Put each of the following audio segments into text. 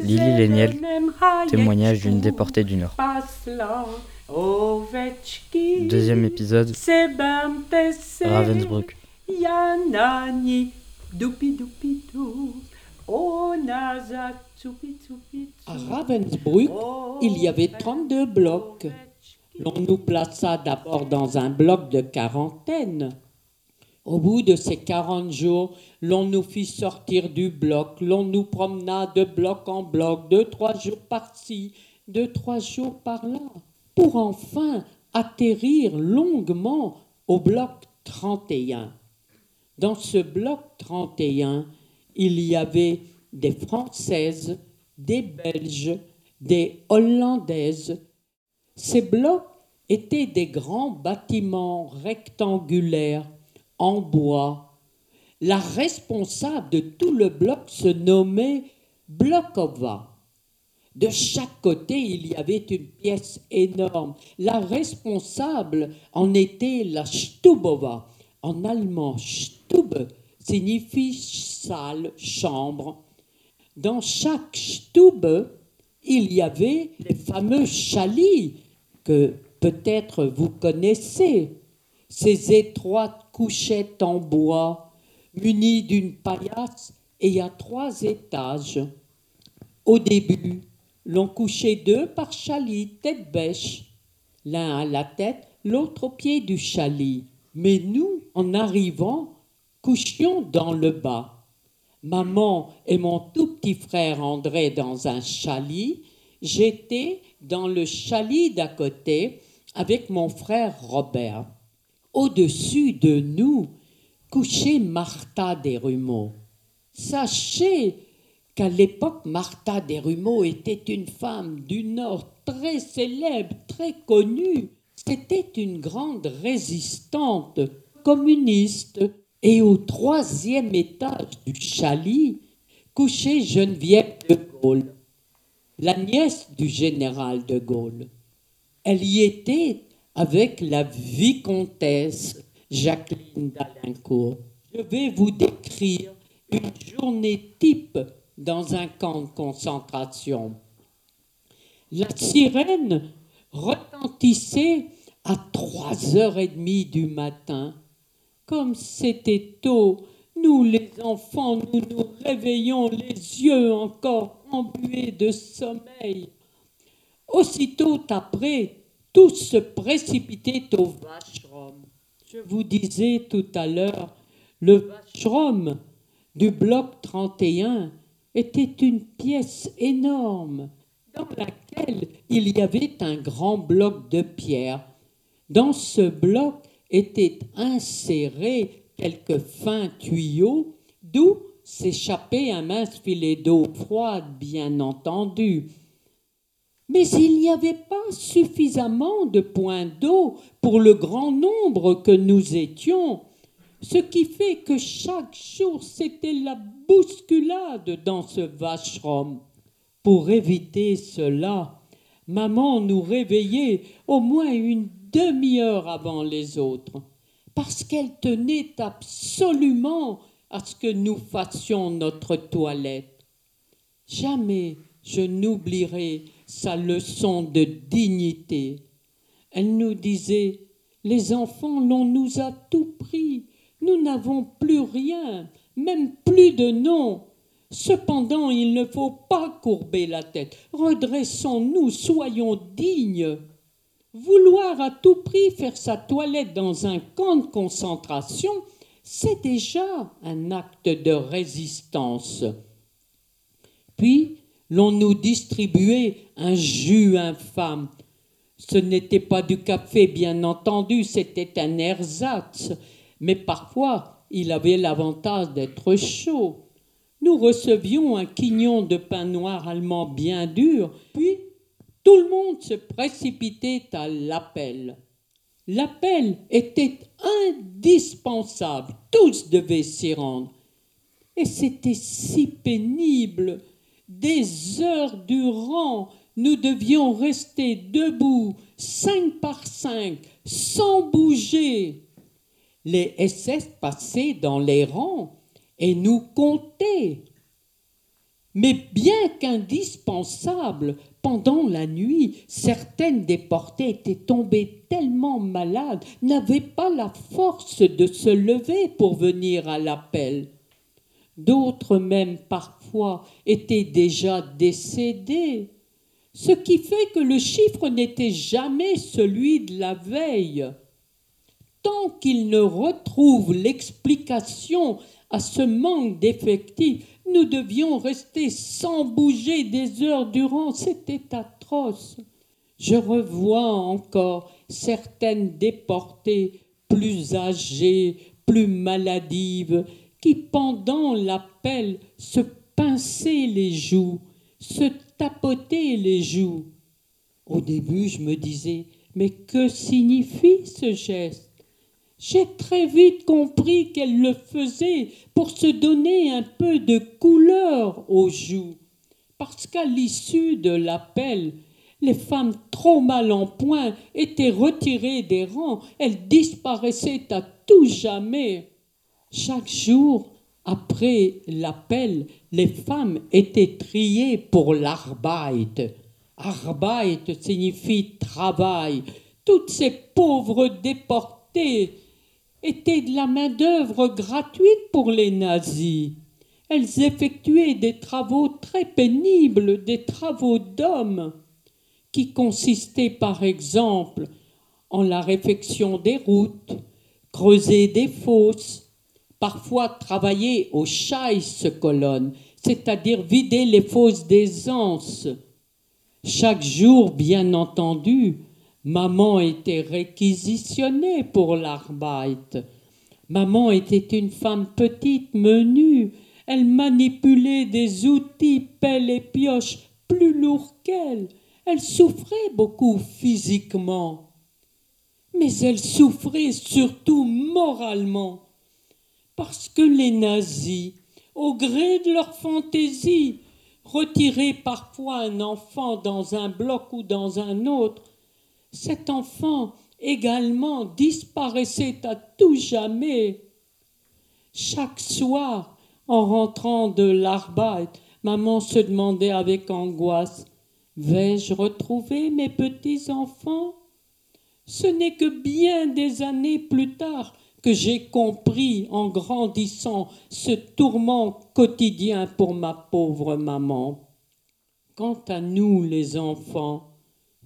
Lily Léniel, témoignage d'une déportée du Nord. Deuxième épisode, Ravensbrück. À Ravensbrück, il y avait 32 blocs. L'on nous plaça d'abord dans un bloc de quarantaine. Au bout de ces 40 jours, l'on nous fit sortir du bloc, l'on nous promena de bloc en bloc, deux, trois jours par-ci, deux, trois jours par-là, pour enfin atterrir longuement au bloc 31. Dans ce bloc 31, il y avait des Françaises, des Belges, des Hollandaises. Ces blocs étaient des grands bâtiments rectangulaires en bois. La responsable de tout le bloc se nommait Blokova. De chaque côté, il y avait une pièce énorme. La responsable en était la Stubova. En allemand, Stube signifie salle, chambre. Dans chaque Stube, il y avait les fameux chalis que peut-être vous connaissez ces étroites couchettes en bois, munies d'une paillasse et à trois étages. Au début, l'on couchait deux par chalit, tête bêche, l'un à la tête, l'autre au pied du chalit. Mais nous, en arrivant, couchions dans le bas. Maman et mon tout petit frère André dans un chalit, j'étais dans le chalit d'à côté avec mon frère Robert. Au-dessus de nous couchait Martha Desrumeaux. Sachez qu'à l'époque, Martha Desrumeaux était une femme du Nord très célèbre, très connue. C'était une grande résistante communiste. Et au troisième étage du chalit couchait Geneviève de Gaulle, la nièce du général de Gaulle. Elle y était avec la vicomtesse Jacqueline d'Alincourt. Je vais vous décrire une journée type dans un camp de concentration. La sirène retentissait à trois heures et demie du matin. Comme c'était tôt, nous les enfants, nous nous réveillons les yeux encore embués de sommeil. Aussitôt après, tous se précipitaient au Vashrom. Je vous disais tout à l'heure, le Vashrom du bloc 31 était une pièce énorme dans laquelle il y avait un grand bloc de pierre. Dans ce bloc étaient insérés quelques fins tuyaux d'où s'échappait un mince filet d'eau froide, bien entendu, mais il n'y avait pas suffisamment de points d'eau pour le grand nombre que nous étions, ce qui fait que chaque jour c'était la bousculade dans ce vachrom. Pour éviter cela, maman nous réveillait au moins une demi-heure avant les autres, parce qu'elle tenait absolument à ce que nous fassions notre toilette. Jamais je n'oublierai sa leçon de dignité. Elle nous disait, les enfants, l'on nous a tout pris, nous n'avons plus rien, même plus de nom. Cependant, il ne faut pas courber la tête. Redressons-nous, soyons dignes. Vouloir à tout prix faire sa toilette dans un camp de concentration, c'est déjà un acte de résistance. Puis, l'on nous distribuait un jus infâme. Ce n'était pas du café, bien entendu, c'était un ersatz, mais parfois il avait l'avantage d'être chaud. Nous recevions un quignon de pain noir allemand bien dur, puis tout le monde se précipitait à l'appel. L'appel était indispensable, tous devaient s'y rendre. Et c'était si pénible des heures durant, nous devions rester debout, cinq par cinq, sans bouger. Les SS passaient dans les rangs et nous compter. Mais bien qu'indispensable, pendant la nuit, certaines déportées étaient tombées tellement malades, n'avaient pas la force de se lever pour venir à l'appel. D'autres même parfois étaient déjà décédées, ce qui fait que le chiffre n'était jamais celui de la veille. Tant qu'il ne retrouve l'explication à ce manque d'effectifs, nous devions rester sans bouger des heures durant. C'était atroce. Je revois encore certaines déportées plus âgées, plus maladives, qui pendant l'appel se pinçaient les joues, se tapotaient les joues. Au début, je me disais, mais que signifie ce geste? J'ai très vite compris qu'elle le faisait pour se donner un peu de couleur aux joues, parce qu'à l'issue de l'appel, les femmes trop mal en point étaient retirées des rangs, elles disparaissaient à tout jamais. Chaque jour, après l'appel, les femmes étaient triées pour l'arbeit. Arbeit signifie travail. Toutes ces pauvres déportées étaient de la main-d'œuvre gratuite pour les nazis. Elles effectuaient des travaux très pénibles, des travaux d'hommes, qui consistaient par exemple en la réfection des routes, creuser des fosses, parfois travailler au colonne, c'est-à-dire vider les fosses des anses. Chaque jour, bien entendu, Maman était réquisitionnée pour l'arbeit. Maman était une femme petite, menue. Elle manipulait des outils, pelle et pioche, plus lourds qu'elle. Elle souffrait beaucoup physiquement. Mais elle souffrait surtout moralement. Parce que les nazis, au gré de leur fantaisie, retiraient parfois un enfant dans un bloc ou dans un autre, cet enfant également disparaissait à tout jamais. Chaque soir, en rentrant de l'arbeit, maman se demandait avec angoisse Vais-je retrouver mes petits-enfants? Ce n'est que bien des années plus tard que j'ai compris en grandissant ce tourment quotidien pour ma pauvre maman. Quant à nous les enfants,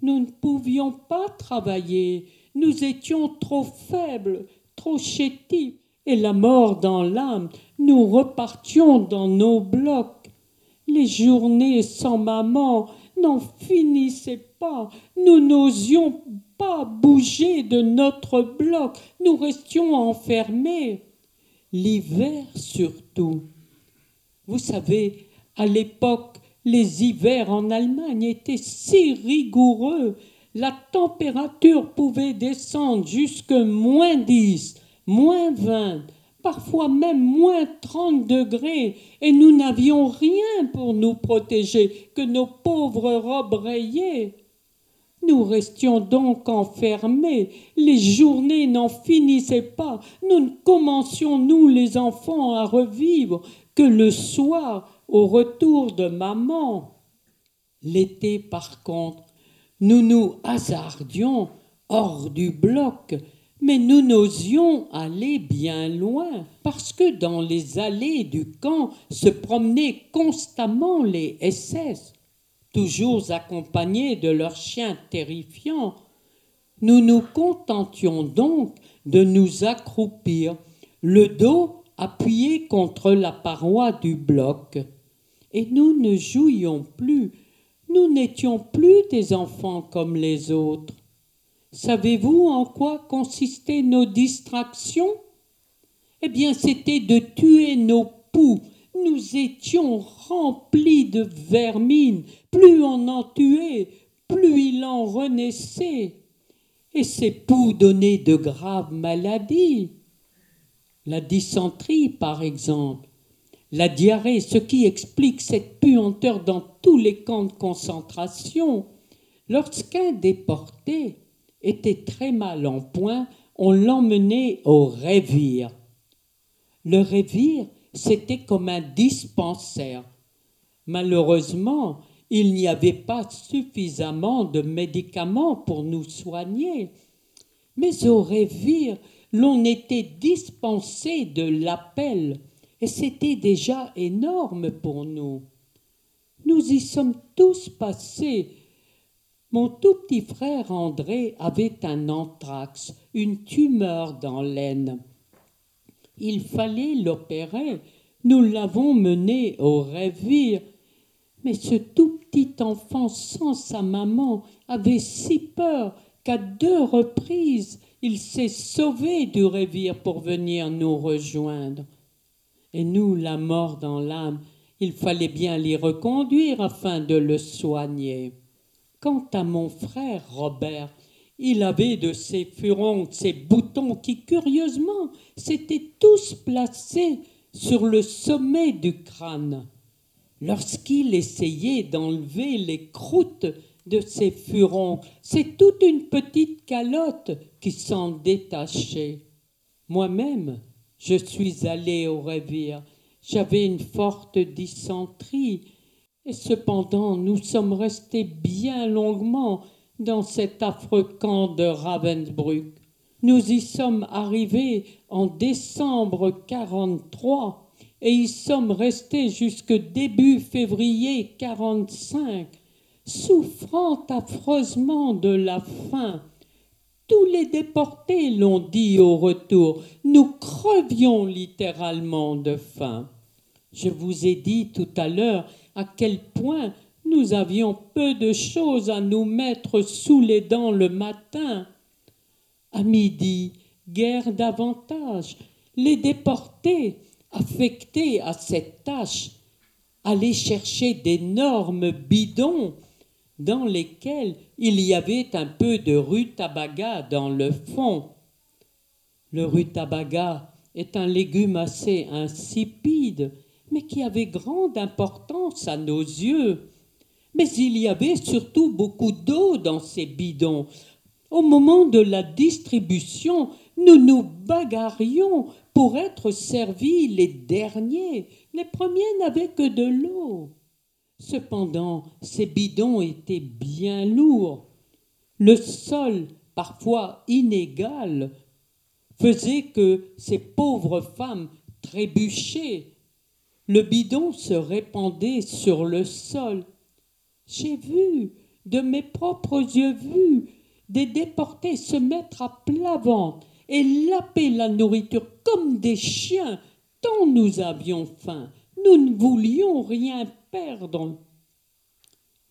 nous ne pouvions pas travailler, nous étions trop faibles, trop chétifs, et la mort dans l'âme, nous repartions dans nos blocs. Les journées sans maman n'en finissaient pas, nous n'osions pas bouger de notre bloc, nous restions enfermés. L'hiver surtout. Vous savez, à l'époque les hivers en Allemagne étaient si rigoureux, la température pouvait descendre jusque moins 10, moins 20, parfois même moins 30 degrés, et nous n'avions rien pour nous protéger que nos pauvres robes rayées. Nous restions donc enfermés, les journées n'en finissaient pas, nous ne commencions, nous les enfants, à revivre que le soir, au retour de maman. L'été, par contre, nous nous hasardions hors du bloc, mais nous n'osions aller bien loin, parce que dans les allées du camp se promenaient constamment les SS, toujours accompagnés de leurs chiens terrifiants. Nous nous contentions donc de nous accroupir, le dos appuyé contre la paroi du bloc et nous ne jouions plus, nous n'étions plus des enfants comme les autres. Savez-vous en quoi consistaient nos distractions? Eh bien, c'était de tuer nos poux. Nous étions remplis de vermine. Plus on en tuait, plus il en renaissait. Et ces poux donnaient de graves maladies. La dysenterie, par exemple, la diarrhée, ce qui explique cette puanteur dans tous les camps de concentration. Lorsqu'un déporté était très mal en point, on l'emmenait au révire. Le révire, C'était comme un dispensaire. Malheureusement, il n'y avait pas suffisamment de médicaments pour nous soigner. Mais au Révire, l'on était dispensé de l'appel, et c'était déjà énorme pour nous. Nous y sommes tous passés. Mon tout petit frère André avait un anthrax, une tumeur dans l'aine. Il fallait l'opérer. Nous l'avons mené au Révire. Mais ce tout petit enfant sans sa maman avait si peur qu'à deux reprises il s'est sauvé du Révire pour venir nous rejoindre. Et nous, la mort dans l'âme, il fallait bien l'y reconduire afin de le soigner. Quant à mon frère Robert, il avait de ces furons, ces boutons qui, curieusement, s'étaient tous placés sur le sommet du crâne. Lorsqu'il essayait d'enlever les croûtes de ses furons, c'est toute une petite calotte qui s'en détachait. Moi-même, je suis allé au Révire. J'avais une forte dysenterie, et cependant nous sommes restés bien longuement dans cet affreux camp de Ravensbrück. Nous y sommes arrivés en décembre 43 et y sommes restés jusque début février 45, souffrant affreusement de la faim. Tous les déportés l'ont dit au retour, nous crevions littéralement de faim. Je vous ai dit tout à l'heure à quel point nous avions peu de choses à nous mettre sous les dents le matin. À midi, guère davantage. Les déportés, affectés à cette tâche, allaient chercher d'énormes bidons dans lesquels il y avait un peu de rutabaga dans le fond. Le rutabaga est un légume assez insipide, mais qui avait grande importance à nos yeux. Mais il y avait surtout beaucoup d'eau dans ces bidons. Au moment de la distribution, nous nous bagarrions pour être servis les derniers. Les premiers n'avaient que de l'eau. Cependant, ces bidons étaient bien lourds. Le sol, parfois inégal, faisait que ces pauvres femmes trébuchaient. Le bidon se répandait sur le sol. J'ai vu, de mes propres yeux vus, des déportés se mettre à plat ventre et laper la nourriture comme des chiens, tant nous avions faim. Nous ne voulions rien perdre.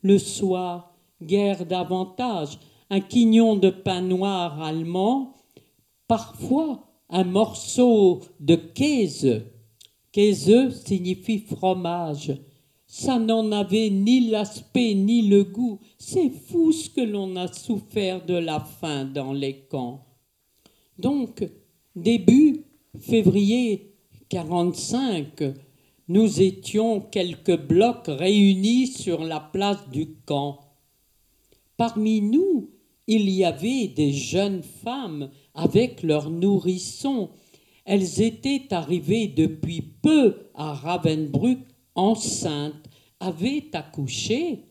Le soir, guère davantage, un quignon de pain noir allemand, parfois un morceau de Käse signifie fromage. Ça n'en avait ni l'aspect ni le goût. C'est fou ce que l'on a souffert de la faim dans les camps. Donc, début février 45, nous étions quelques blocs réunis sur la place du camp. Parmi nous, il y avait des jeunes femmes avec leurs nourrissons. Elles étaient arrivées depuis peu à Ravensbrück enceintes, avaient accouché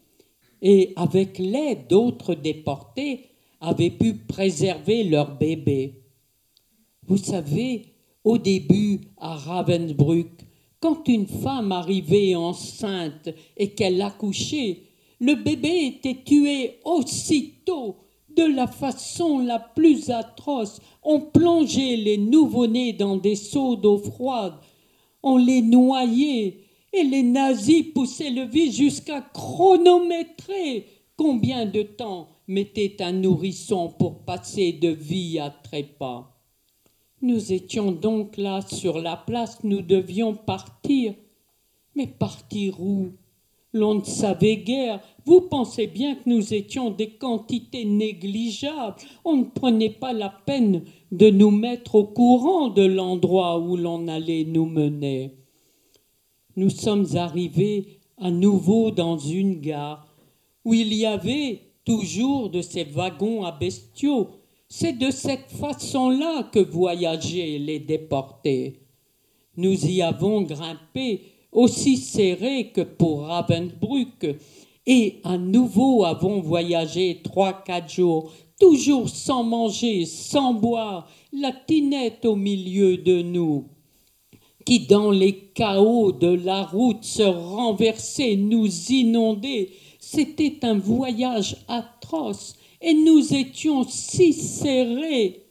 et, avec l'aide d'autres déportés, avaient pu préserver leur bébé. Vous savez, au début, à Ravensbrück, quand une femme arrivait enceinte et qu'elle accouchait, le bébé était tué aussitôt de la façon la plus atroce. On plongeait les nouveau-nés dans des seaux d'eau froide, on les noyait, et les nazis poussaient le vie jusqu'à chronométrer combien de temps mettait un nourrisson pour passer de vie à trépas. Nous étions donc là sur la place, nous devions partir. Mais partir où? L'on ne savait guère. Vous pensez bien que nous étions des quantités négligeables. On ne prenait pas la peine de nous mettre au courant de l'endroit où l'on allait nous mener. Nous sommes arrivés à nouveau dans une gare où il y avait toujours de ces wagons à bestiaux c'est de cette façon-là que voyageaient les déportés. Nous y avons grimpé aussi serré que pour Ravensbrück et à nouveau avons voyagé trois, quatre jours, toujours sans manger, sans boire, la tinette au milieu de nous, qui dans les chaos de la route se renversait, nous inondait. C'était un voyage atroce et nous étions si serrés.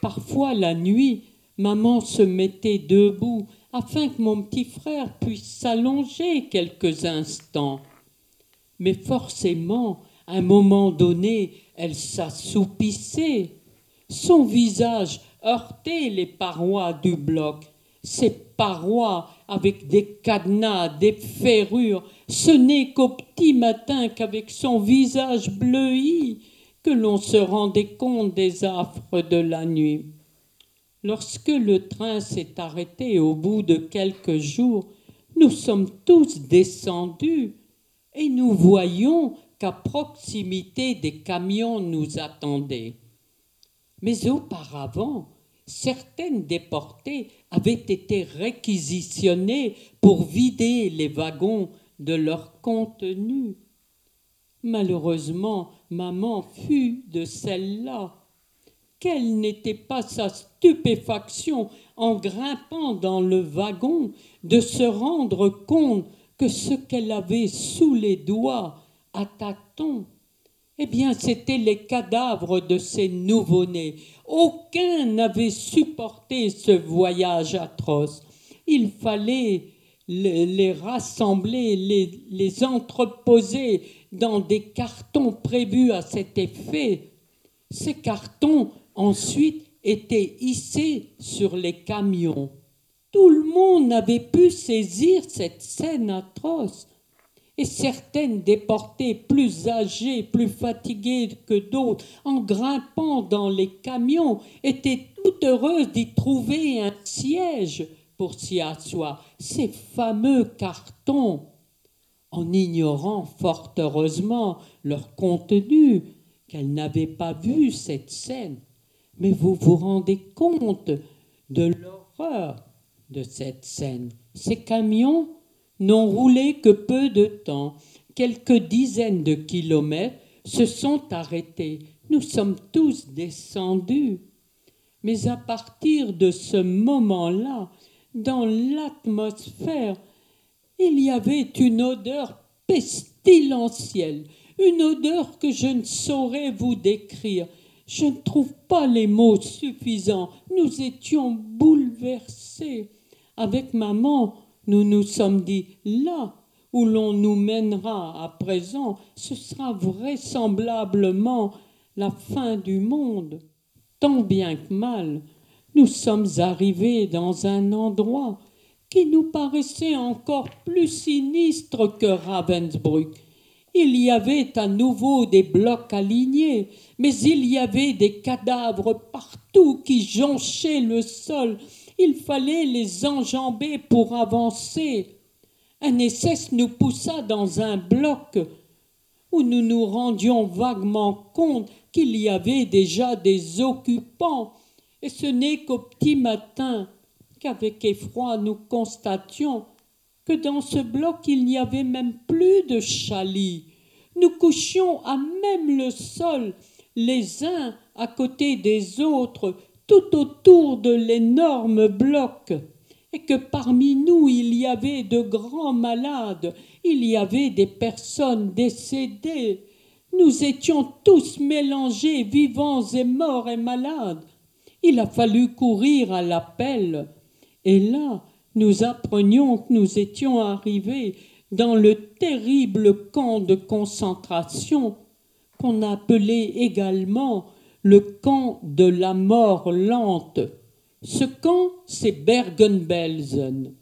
Parfois la nuit, maman se mettait debout afin que mon petit frère puisse s'allonger quelques instants. Mais forcément, à un moment donné, elle s'assoupissait. Son visage heurtait les parois du bloc. Ces parois avec des cadenas, des ferrures, ce n'est qu'au petit matin qu'avec son visage bleui que l'on se rendait compte des affres de la nuit. Lorsque le train s'est arrêté au bout de quelques jours, nous sommes tous descendus et nous voyions qu'à proximité des camions nous attendaient. Mais auparavant, certaines déportées avaient été réquisitionnées pour vider les wagons de leur contenu. Malheureusement, maman fut de celle-là. Quelle n'était pas sa stupéfaction en grimpant dans le wagon de se rendre compte que ce qu'elle avait sous les doigts à tâtons, eh bien, c'étaient les cadavres de ces nouveau-nés. Aucun n'avait supporté ce voyage atroce. Il fallait les rassembler, les, les entreposer dans des cartons prévus à cet effet. Ces cartons, ensuite, étaient hissés sur les camions. Tout le monde n'avait pu saisir cette scène atroce. Et certaines déportées plus âgées, plus fatiguées que d'autres, en grimpant dans les camions, étaient toutes heureuses d'y trouver un siège pour s'y asseoir. Ces fameux cartons, en ignorant fort heureusement leur contenu, qu'elles n'avaient pas vu cette scène. Mais vous vous rendez compte de l'horreur de cette scène. Ces camions n'ont roulé que peu de temps. Quelques dizaines de kilomètres se sont arrêtés. Nous sommes tous descendus. Mais à partir de ce moment-là, dans l'atmosphère, il y avait une odeur pestilentielle, une odeur que je ne saurais vous décrire. Je ne trouve pas les mots suffisants. Nous étions bouleversés. Avec maman, nous nous sommes dit, là où l'on nous mènera à présent, ce sera vraisemblablement la fin du monde. Tant bien que mal, nous sommes arrivés dans un endroit qui nous paraissait encore plus sinistre que Ravensbrück. Il y avait à nouveau des blocs alignés, mais il y avait des cadavres partout qui jonchaient le sol il fallait les enjamber pour avancer. Un essai nous poussa dans un bloc où nous nous rendions vaguement compte qu'il y avait déjà des occupants, et ce n'est qu'au petit matin qu'avec effroi nous constations que dans ce bloc il n'y avait même plus de chalis. Nous couchions à même le sol, les uns à côté des autres, tout autour de l'énorme bloc, et que parmi nous il y avait de grands malades, il y avait des personnes décédées. Nous étions tous mélangés, vivants et morts et malades. Il a fallu courir à l'appel. Et là, nous apprenions que nous étions arrivés dans le terrible camp de concentration qu'on appelait également le camp de la mort lente. Ce camp, c'est Bergen-Belsen.